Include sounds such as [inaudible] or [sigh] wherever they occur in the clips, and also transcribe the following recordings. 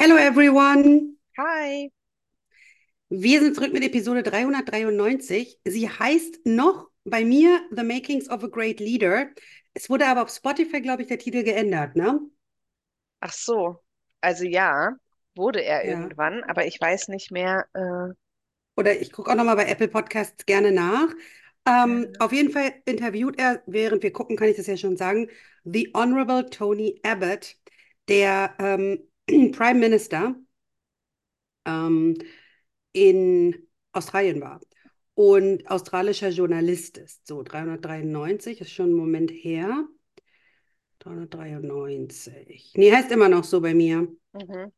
Hello everyone! Hi. Wir sind zurück mit Episode 393. Sie heißt noch bei mir The Makings of a Great Leader. Es wurde aber auf Spotify, glaube ich, der Titel geändert, ne? Ach so. Also ja, wurde er Ja. irgendwann, aber ich weiß nicht mehr. Äh, Oder ich gucke auch nochmal bei Apple Podcasts gerne nach. Ähm, äh, auf jeden Fall interviewt er, während wir gucken, kann ich das ja schon sagen, The Honorable Tony Abbott, der ähm, Prime Minister ähm, in Australien war und australischer Journalist ist. So, 393 ist schon ein Moment her. 393. Nee, heißt immer noch so bei mir. mhm.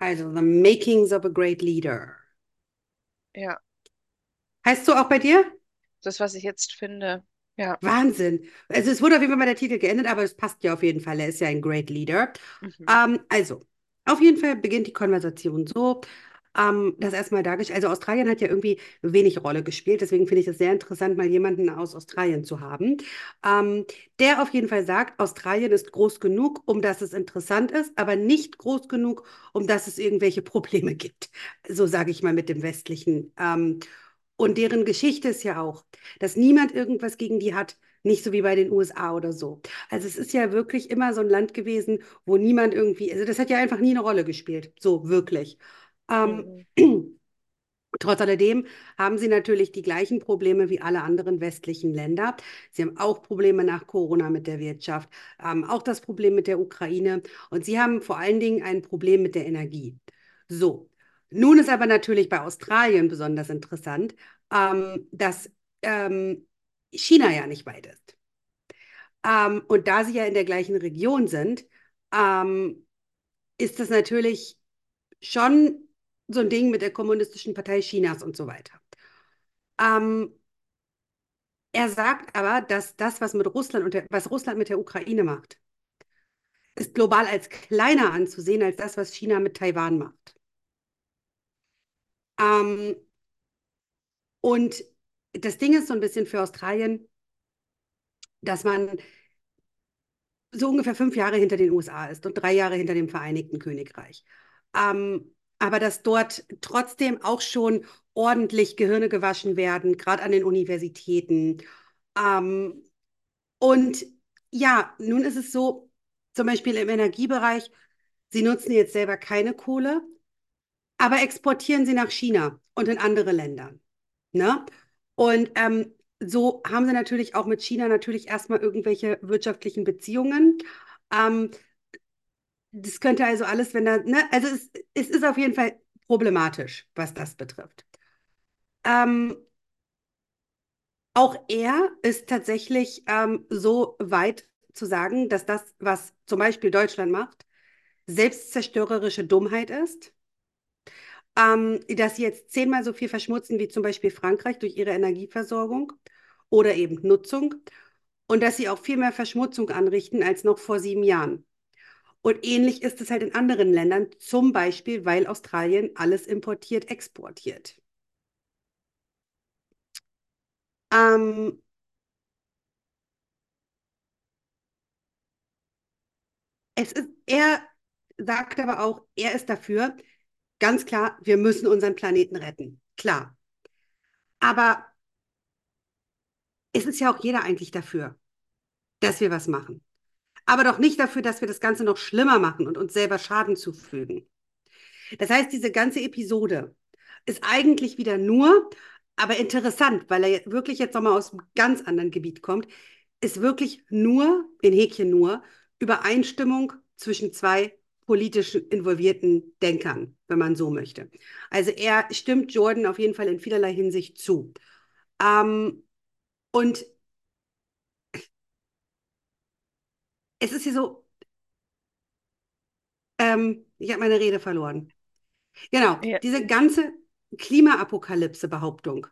Also, The Makings of a Great Leader. Ja, Heißt so auch bei dir? das, was ich jetzt finde. Ja. Wahnsinn. Also, es wurde auf jeden Fall mal der Titel geändert, aber es passt ja auf jeden Fall. Er ist ja ein Great Leader. Mhm. Ähm, also, auf jeden Fall beginnt die Konversation so. Ähm, das erstmal dargestellt. Also Australien hat ja irgendwie wenig Rolle gespielt, deswegen finde ich es sehr interessant, mal jemanden aus Australien zu haben, ähm, der auf jeden Fall sagt, Australien ist groß genug, um dass es interessant ist, aber nicht groß genug, um dass es irgendwelche Probleme gibt. So sage ich mal mit dem Westlichen. Ähm, und deren Geschichte ist ja auch, dass niemand irgendwas gegen die hat, nicht so wie bei den USA oder so. Also es ist ja wirklich immer so ein Land gewesen, wo niemand irgendwie, also das hat ja einfach nie eine Rolle gespielt, so wirklich. Ähm, Mhm. [clears throat] Trotz alledem haben sie natürlich die gleichen Probleme wie alle anderen westlichen Länder. Sie haben auch Probleme nach Corona mit der Wirtschaft, haben auch das Problem mit der Ukraine und sie haben vor allen Dingen ein Problem mit der Energie. So, nun ist aber natürlich bei Australien besonders interessant, ähm, dass ähm, China ja nicht weit ist. Ähm, und da sie ja in der gleichen Region sind, ähm, ist das natürlich schon so ein Ding mit der Kommunistischen Partei Chinas und so weiter. Ähm, er sagt aber, dass das, was mit Russland und der, was Russland mit der Ukraine macht, ist global als kleiner anzusehen als das, was China mit Taiwan macht. Ähm, und das Ding ist so ein bisschen für Australien, dass man so ungefähr fünf Jahre hinter den USA ist und drei Jahre hinter dem Vereinigten Königreich. Ähm, aber dass dort trotzdem auch schon ordentlich Gehirne gewaschen werden, gerade an den Universitäten. Ähm, und ja, nun ist es so, zum Beispiel im Energiebereich, sie nutzen jetzt selber keine Kohle, aber exportieren sie nach China und in andere Länder. Ne? Und ähm, so haben sie natürlich auch mit China natürlich erstmal irgendwelche wirtschaftlichen Beziehungen. Ähm, das könnte also alles, wenn da, ne? Also es, es ist auf jeden Fall problematisch, was das betrifft. Ähm, auch er ist tatsächlich ähm, so weit zu sagen, dass das, was zum Beispiel Deutschland macht, selbstzerstörerische Dummheit ist. Ähm, dass sie jetzt zehnmal so viel verschmutzen wie zum Beispiel Frankreich durch ihre Energieversorgung oder eben Nutzung und dass sie auch viel mehr Verschmutzung anrichten als noch vor sieben Jahren. Und ähnlich ist es halt in anderen Ländern, zum Beispiel, weil Australien alles importiert, exportiert. Ähm, es ist, er sagt aber auch, er ist dafür, ganz klar, wir müssen unseren Planeten retten. Klar. Aber es ist ja auch jeder eigentlich dafür, dass wir was machen. Aber doch nicht dafür, dass wir das Ganze noch schlimmer machen und uns selber Schaden zufügen. Das heißt, diese ganze Episode ist eigentlich wieder nur, aber interessant, weil er wirklich jetzt nochmal aus einem ganz anderen Gebiet kommt, ist wirklich nur, in Häkchen nur, Übereinstimmung zwischen zwei politisch involvierten Denkern, wenn man so möchte. Also er stimmt Jordan auf jeden Fall in vielerlei Hinsicht zu. Ähm, und es ist hier so, ähm, ich habe meine Rede verloren. Genau, Ja, diese ganze Klimaapokalypse-Behauptung,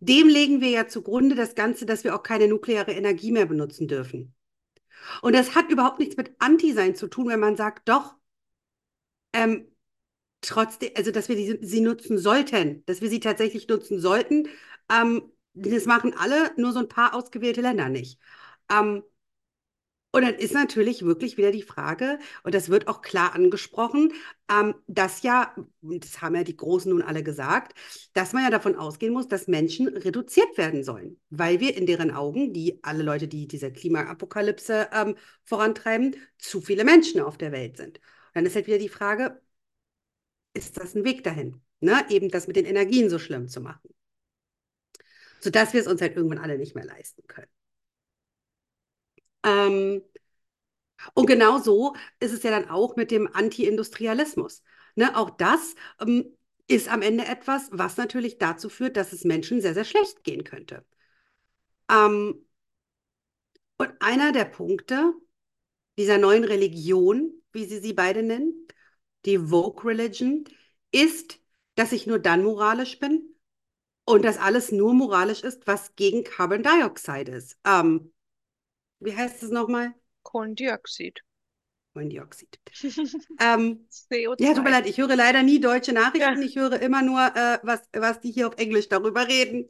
dem legen wir ja zugrunde das Ganze, dass wir auch keine nukleare Energie mehr benutzen dürfen. Und das hat überhaupt nichts mit Anti-Sein zu tun, wenn man sagt, doch, ähm, trotzdem, also dass wir die, sie nutzen sollten, dass wir sie tatsächlich nutzen sollten. Ähm, das machen alle, nur so ein paar ausgewählte Länder nicht. Ähm, Und dann ist natürlich wirklich wieder die Frage, und das wird auch klar angesprochen, ähm, dass ja, das haben ja die Großen nun alle gesagt, dass man ja davon ausgehen muss, dass Menschen reduziert werden sollen, weil wir in deren Augen, die alle Leute, die diese Klimaapokalypse ähm, vorantreiben, zu viele Menschen auf der Welt sind. Und dann ist halt wieder die Frage, ist das ein Weg dahin? Ne? Eben das mit den Energien so schlimm zu machen. Sodass wir es uns halt irgendwann alle nicht mehr leisten können. Ähm, und genau so ist es ja dann auch mit dem Anti-Industrialismus. Ne, auch das ähm, ist am Ende etwas, was natürlich dazu führt, dass es Menschen sehr, sehr schlecht gehen könnte. Ähm, und einer der Punkte dieser neuen Religion, wie sie sie beide nennen, die Vogue Religion, ist, dass ich nur dann moralisch bin und dass alles nur moralisch ist, was gegen Carbon Dioxide ist. Ähm, wie heißt es nochmal? Kohlendioxid. Kohlendioxid. [laughs] ähm, CO2. ja, tut mir leid, ich höre leider nie deutsche Nachrichten. Ja. Ich höre immer nur, äh, was, was die hier auf Englisch darüber reden.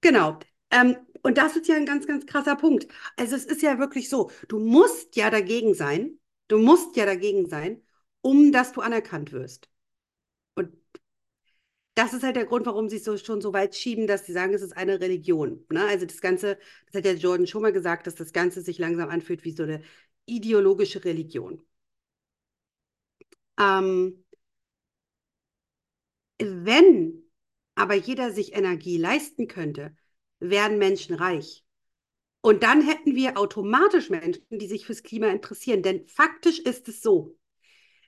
Genau. Ähm, und das ist ja ein ganz, ganz krasser Punkt. Also es ist ja wirklich so, du musst ja dagegen sein, du musst ja dagegen sein, um dass du anerkannt wirst. Das ist halt der Grund, warum sie es so, schon so weit schieben, dass sie sagen, es ist eine Religion. Ne? Also das Ganze, das hat ja Jordan schon mal gesagt, dass das Ganze sich langsam anfühlt wie so eine ideologische Religion. Ähm, wenn aber jeder sich Energie leisten könnte, werden Menschen reich. Und dann hätten wir automatisch Menschen, die sich fürs Klima interessieren. Denn faktisch ist es so,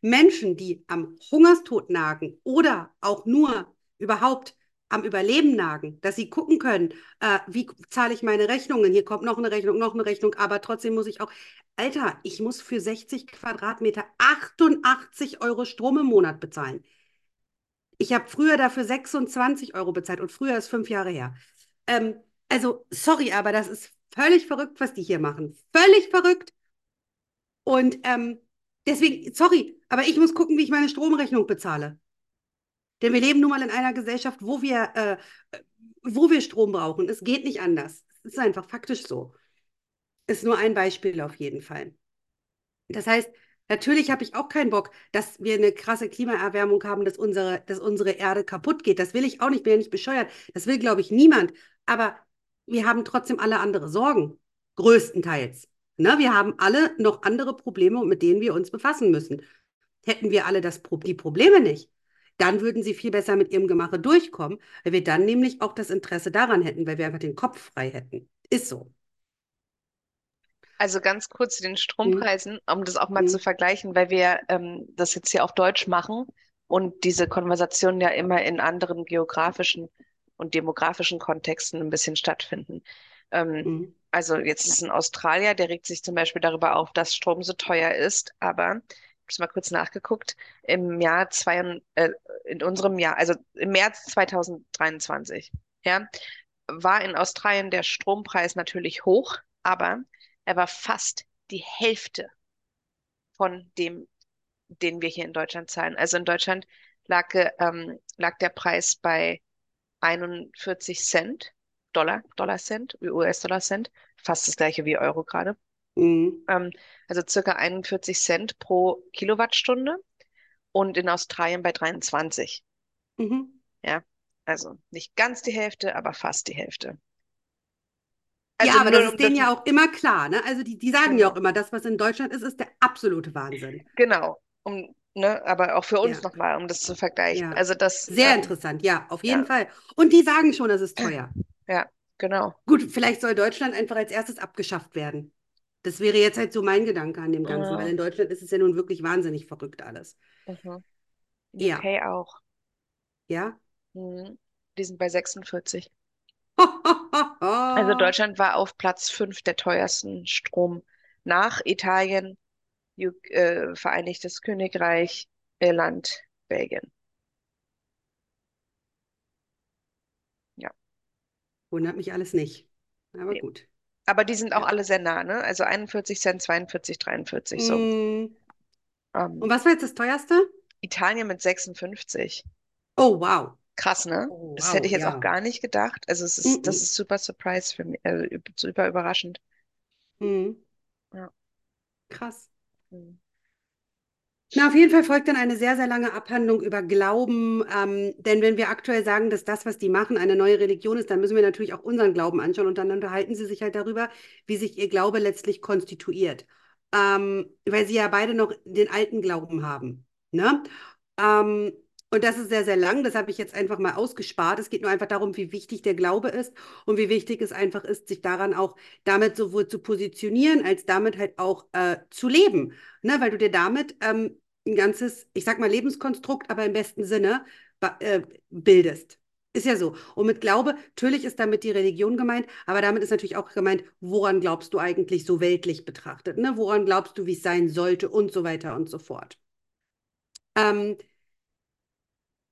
Menschen, die am Hungerstod nagen oder auch nur überhaupt am Überleben nagen, dass sie gucken können, äh, wie zahle ich meine Rechnungen? Hier kommt noch eine Rechnung, noch eine Rechnung, aber trotzdem muss ich auch, Alter, ich muss für 60 Quadratmeter 88 Euro Strom im Monat bezahlen. Ich habe früher dafür 26 Euro bezahlt und früher ist fünf Jahre her. Ähm, also, sorry, aber das ist völlig verrückt, was die hier machen. Völlig verrückt. Und ähm, deswegen, sorry, aber ich muss gucken, wie ich meine Stromrechnung bezahle. Denn wir leben nun mal in einer Gesellschaft, wo wir, äh, wo wir Strom brauchen. Es geht nicht anders. Es ist einfach faktisch so. Ist nur ein Beispiel auf jeden Fall. Das heißt, natürlich habe ich auch keinen Bock, dass wir eine krasse Klimaerwärmung haben, dass unsere, dass unsere Erde kaputt geht. Das will ich auch nicht, bin ja nicht bescheuert. Das will, glaube ich, niemand. Aber wir haben trotzdem alle andere Sorgen, größtenteils. Ne? Wir haben alle noch andere Probleme, mit denen wir uns befassen müssen. Hätten wir alle das, die Probleme nicht, dann würden sie viel besser mit ihrem Gemache durchkommen, weil wir dann nämlich auch das Interesse daran hätten, weil wir einfach den Kopf frei hätten. Ist so. Also ganz kurz zu den Strompreisen, um das auch mal Mhm. zu vergleichen, weil wir ähm, das jetzt hier auf Deutsch machen und diese Konversationen ja immer in anderen geografischen und demografischen Kontexten ein bisschen stattfinden. Ähm, Mhm. also jetzt ist ein Australier, der regt sich zum Beispiel darüber auf, dass Strom so teuer ist, aber ich habe mal kurz nachgeguckt, im Jahr zwei, äh, in unserem Jahr, also im März 2023, ja, war in Australien der Strompreis natürlich hoch, aber er war fast die Hälfte von dem, den wir hier in Deutschland zahlen. Also in Deutschland lag, äh, ähm, lag der Preis bei 41 Cent, Dollar, Dollar Cent, US-Dollar Cent, fast das gleiche wie Euro gerade. Mhm. Ähm, also circa 41 Cent pro Kilowattstunde und in Australien bei 23. Mhm. Ja, also nicht ganz die Hälfte, aber fast die Hälfte. Ja, Also aber nur das ist denen ja auch immer klar, ne? Also die, die sagen ja Genau. auch immer, das, was in Deutschland ist, ist der absolute Wahnsinn. Genau, um, ne, aber auch für uns Ja. nochmal, um das zu vergleichen. Ja. Also das, Sehr ähm, interessant, ja, auf jeden ja. Fall. Und die sagen schon, das ist teuer. ja, genau. Gut, vielleicht soll Deutschland einfach als erstes abgeschafft werden. Das wäre jetzt halt so mein Gedanke an dem Ganzen, Ja. weil in Deutschland ist es ja nun wirklich wahnsinnig verrückt alles. Mhm. Ja. UK auch. Ja? Mhm. Die sind bei 46. [laughs] Also Deutschland war auf Platz 5 der teuersten Strom nach Italien, U äh, Vereinigtes Königreich, Irland, Belgien. Wundert mich alles nicht. Aber Nee. gut. Aber die sind auch Ja. alle sehr nah, ne? Also 41 Cent, 42, 43, so. Mm. Ähm, Und was war jetzt das teuerste? Italien mit 56. Oh, wow. Krass, ne? Oh, Das hätte wow, ich jetzt ja. auch gar nicht gedacht. Also es ist, das Mm-mm. ist super Surprise für mich, äh, super überraschend. Mhm. Ja. Krass. Hm. Na, auf jeden Fall folgt dann eine sehr, sehr lange Abhandlung über Glauben. Ähm, denn wenn wir aktuell sagen, dass das, was die machen, eine neue Religion ist, dann müssen wir natürlich auch unseren Glauben anschauen. Und dann unterhalten sie sich halt darüber, wie sich ihr Glaube letztlich konstituiert. Ähm, weil sie ja beide noch den alten Glauben haben. Ne? Ähm, und das ist sehr, sehr lang. Das habe ich jetzt einfach mal ausgespart. Es geht nur einfach darum, wie wichtig der Glaube ist und wie wichtig es einfach ist, sich daran auch damit sowohl zu positionieren, als damit halt auch äh, zu leben. Ne? Weil du dir damit ähm, ein ganzes, ich sag mal, Lebenskonstrukt, aber im besten Sinne äh, bildest. Ist ja so. Und mit Glaube, natürlich ist damit die Religion gemeint, aber damit ist natürlich auch gemeint, woran glaubst du eigentlich so weltlich betrachtet? Ne? Woran glaubst du, wie es sein sollte und so weiter und so fort. Ähm,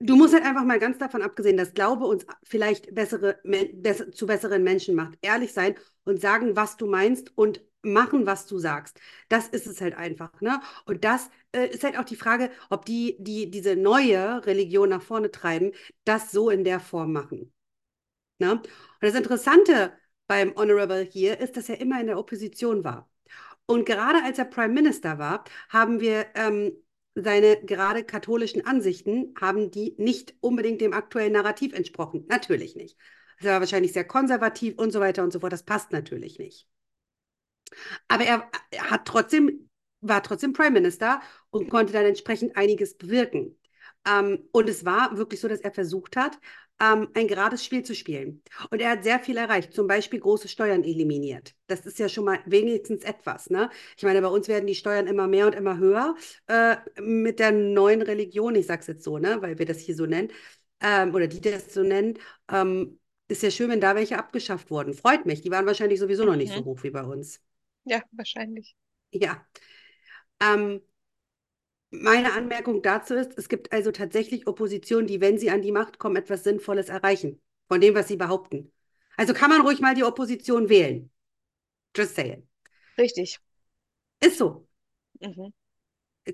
du musst halt einfach mal ganz davon abgesehen, dass Glaube uns vielleicht bessere, besser, zu besseren Menschen macht. Ehrlich sein und sagen, was du meinst und machen, was du sagst. Das ist es halt einfach. Ne? Und das äh, ist halt auch die Frage, ob die, die diese neue Religion nach vorne treiben, das so in der Form machen. Ne? Und das Interessante beim Honorable hier ist, dass er immer in der Opposition war. Und gerade als er Prime Minister war, haben wir ähm, seine gerade katholischen Ansichten, haben die nicht unbedingt dem aktuellen Narrativ entsprochen. Natürlich nicht. Er war wahrscheinlich sehr konservativ und so weiter und so fort. Das passt natürlich nicht. Aber er, er hat trotzdem, war trotzdem Prime Minister und konnte dann entsprechend einiges bewirken. Ähm, und es war wirklich so, dass er versucht hat, ähm, ein gerades Spiel zu spielen. Und er hat sehr viel erreicht, zum Beispiel große Steuern eliminiert. Das ist ja schon mal wenigstens etwas. Ne? Ich meine, bei uns werden die Steuern immer mehr und immer höher äh, mit der neuen Religion, ich sage es jetzt so, ne? weil wir das hier so nennen, ähm, oder die das so nennen. Ähm, ist ja schön, wenn da welche abgeschafft wurden. Freut mich. Die waren wahrscheinlich sowieso noch nicht so mhm. hoch wie bei uns. Ja, wahrscheinlich. Ja. Ähm, meine Anmerkung dazu ist, es gibt also tatsächlich Oppositionen, die, wenn sie an die Macht kommen, etwas Sinnvolles erreichen. Von dem, was sie behaupten. Also kann man ruhig mal die Opposition wählen. Just saying. Richtig. Ist so. Mhm.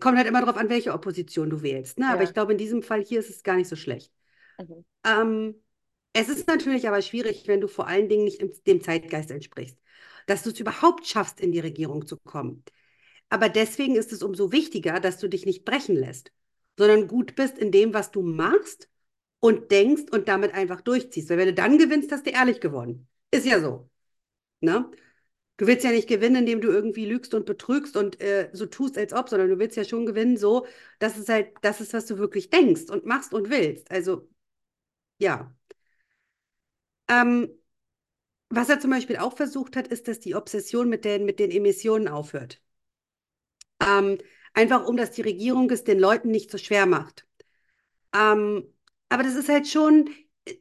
Kommt halt immer darauf an, welche Opposition du wählst. Ne? Ja. Aber ich glaube, in diesem Fall hier ist es gar nicht so schlecht. Mhm. Ähm, es ist natürlich aber schwierig, wenn du vor allen Dingen nicht dem Zeitgeist entsprichst dass du es überhaupt schaffst, in die Regierung zu kommen. Aber deswegen ist es umso wichtiger, dass du dich nicht brechen lässt, sondern gut bist in dem, was du machst und denkst und damit einfach durchziehst. Weil wenn du dann gewinnst, hast du ehrlich gewonnen. Ist ja so. Ne? Du willst ja nicht gewinnen, indem du irgendwie lügst und betrügst und äh, so tust, als ob, sondern du willst ja schon gewinnen, so, dass es halt das ist, was du wirklich denkst und machst und willst. Also, ja. Ähm, was er zum Beispiel auch versucht hat, ist, dass die Obsession mit den, mit den Emissionen aufhört. Ähm, einfach um, dass die Regierung es den Leuten nicht so schwer macht. Ähm, aber das ist halt schon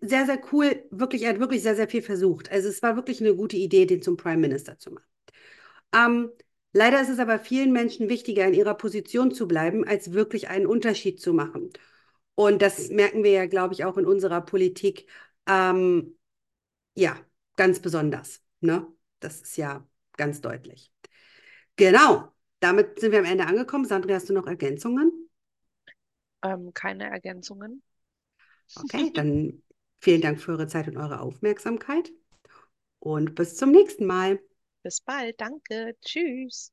sehr, sehr cool. Wirklich, er hat wirklich sehr, sehr viel versucht. Also es war wirklich eine gute Idee, den zum Prime Minister zu machen. Ähm, leider ist es aber vielen Menschen wichtiger, in ihrer Position zu bleiben, als wirklich einen Unterschied zu machen. Und das merken wir ja, glaube ich, auch in unserer Politik. Ähm, ja, ganz besonders. Ne? Das ist ja ganz deutlich. Genau, damit sind wir am Ende angekommen. Sandra, hast du noch Ergänzungen? Ähm, keine Ergänzungen. Okay, dann vielen Dank für eure Zeit und eure Aufmerksamkeit und bis zum nächsten Mal. Bis bald, danke. Tschüss.